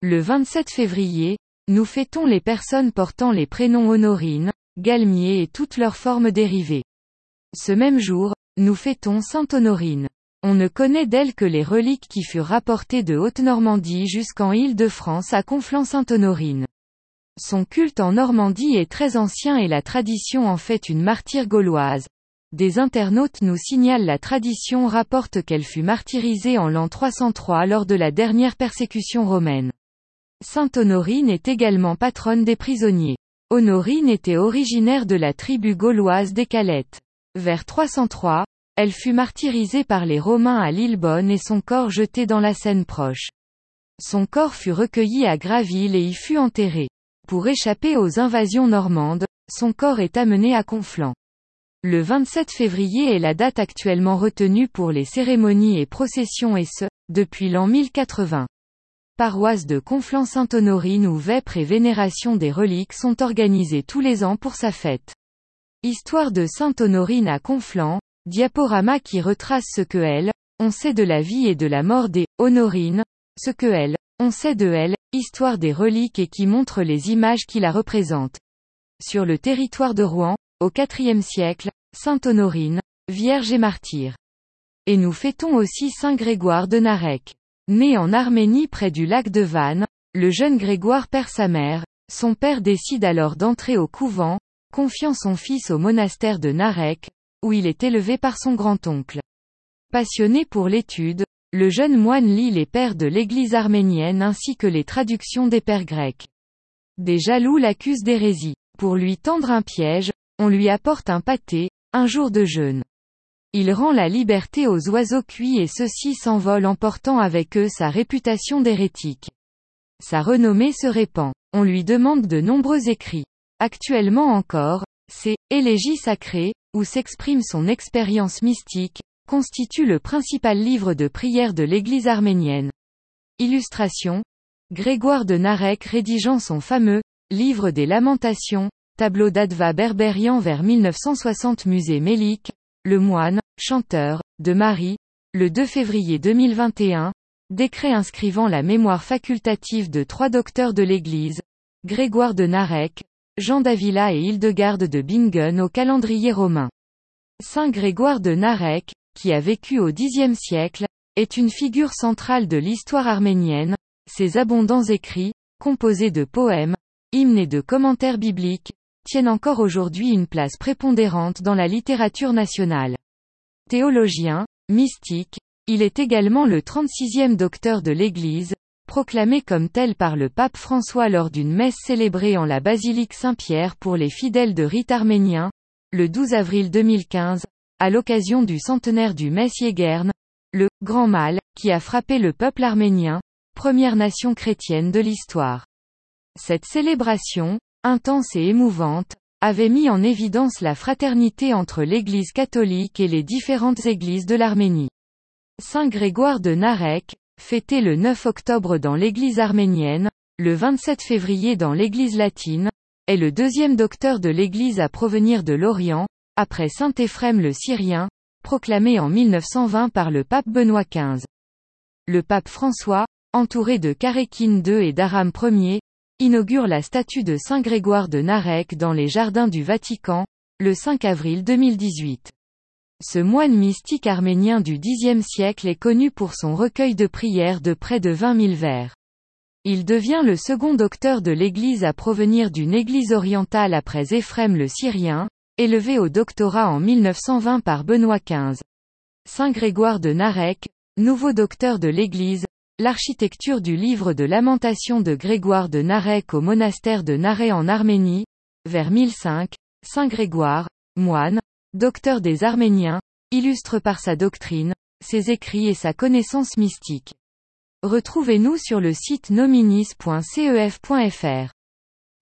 Le 27 février, nous fêtons les personnes portant les prénoms Honorine, Galmier et toutes leurs formes dérivées. Ce même jour, nous fêtons Sainte Honorine. On ne connaît d'elle que les reliques qui furent rapportées de Haute-Normandie jusqu'en Île-de-France à Conflans-Sainte-Honorine. Son culte en Normandie est très ancien et la tradition en fait une martyre gauloise. Des internautes nous signalent la tradition rapporte qu'elle fut martyrisée en l'an 303 lors de la dernière persécution romaine. Sainte Honorine est également patronne des prisonniers. Honorine était originaire de la tribu gauloise des Calettes. Vers 303, elle fut martyrisée par les Romains à Lillebonne et son corps jeté dans la Seine proche. Son corps fut recueilli à Graville et y fut enterré. Pour échapper aux invasions normandes, son corps est amené à Conflans. Le 27 février est la date actuellement retenue pour les cérémonies et processions et ce, depuis l'an 1080. Paroisse de Conflans-Sainte-Honorine où vêpres et vénération des reliques sont organisées tous les ans pour sa fête. Histoire de Sainte-Honorine à Conflans, Diaporama qui retrace ce que elle, on sait de la vie et de la mort des Honorines, ce que elle, on sait de elle, histoire des reliques et qui montre les images qui la représentent. Sur le territoire de Rouen, au IVe siècle, Sainte Honorine, Vierge et martyr. Et nous fêtons aussi Saint Grégoire de Narek. Né en Arménie près du lac de Vannes, le jeune Grégoire perd sa mère, son père décide alors d'entrer au couvent, confiant son fils au monastère de Narek, où il est élevé par son grand-oncle. Passionné pour l'étude, le jeune moine lit les pères de l'église arménienne ainsi que les traductions des pères grecs. Des jaloux l'accusent d'hérésie. Pour lui tendre un piège, on lui apporte un pâté, un jour de jeûne. Il rend la liberté aux oiseaux cuits et ceux-ci s'envolent emportant avec eux sa réputation d'hérétique. Sa renommée se répand. On lui demande de nombreux écrits. Actuellement encore, c'est Élégie sacrée, où s'exprime son expérience mystique, constitue le principal livre de prière de l'Église arménienne. Illustration. Grégoire de Narek rédigeant son fameux Livre des Lamentations, tableau d'Adva Berberian vers 1960 Musée Mélique, le moine, chanteur, de Marie, le 2 février 2021, décret inscrivant la mémoire facultative de trois docteurs de l'Église, Grégoire de Narek, Jean d'Avila et Hildegarde de Bingen au calendrier romain. Saint Grégoire de Narek, qui a vécu au Xe siècle, est une figure centrale de l'histoire arménienne, ses abondants écrits, composés de poèmes, hymnes et de commentaires bibliques, tiennent encore aujourd'hui une place prépondérante dans la littérature nationale. Théologien, mystique, il est également le 36e docteur de l'Église, proclamé comme tel par le pape François lors d'une messe célébrée en la basilique Saint-Pierre pour les fidèles de rite arménien, le 12 avril 2015, à l'occasion du centenaire du Messier Guerne, le grand mal, qui a frappé le peuple arménien, première nation chrétienne de l'histoire. Cette célébration, intense et émouvante, avait mis en évidence la fraternité entre l'Église catholique et les différentes églises de l'Arménie. Saint Grégoire de Narek, fêté le 9 octobre dans l'église arménienne, le 27 février dans l'église latine, est le deuxième docteur de l'église à provenir de l'Orient, après saint Éphrem le Syrien, proclamé en 1920 par le pape Benoît XV. Le pape François, entouré de Karékine II et d'Aram Ier, inaugure la statue de Saint Grégoire de Narek dans les jardins du Vatican, le 5 avril 2018. Ce moine mystique arménien du Xe siècle est connu pour son recueil de prières de près de 20 000 vers. Il devient le second docteur de l'Église à provenir d'une Église orientale après Éphrem le Syrien, élevé au doctorat en 1920 par Benoît XV. Saint Grégoire de Narek, nouveau docteur de l'Église, l'architecture du livre de lamentation de Grégoire de Narek au monastère de Narek en Arménie, vers 1005, Saint Grégoire, moine, docteur des Arméniens, illustre par sa doctrine, ses écrits et sa connaissance mystique. Retrouvez-nous sur le site nominis.cef.fr.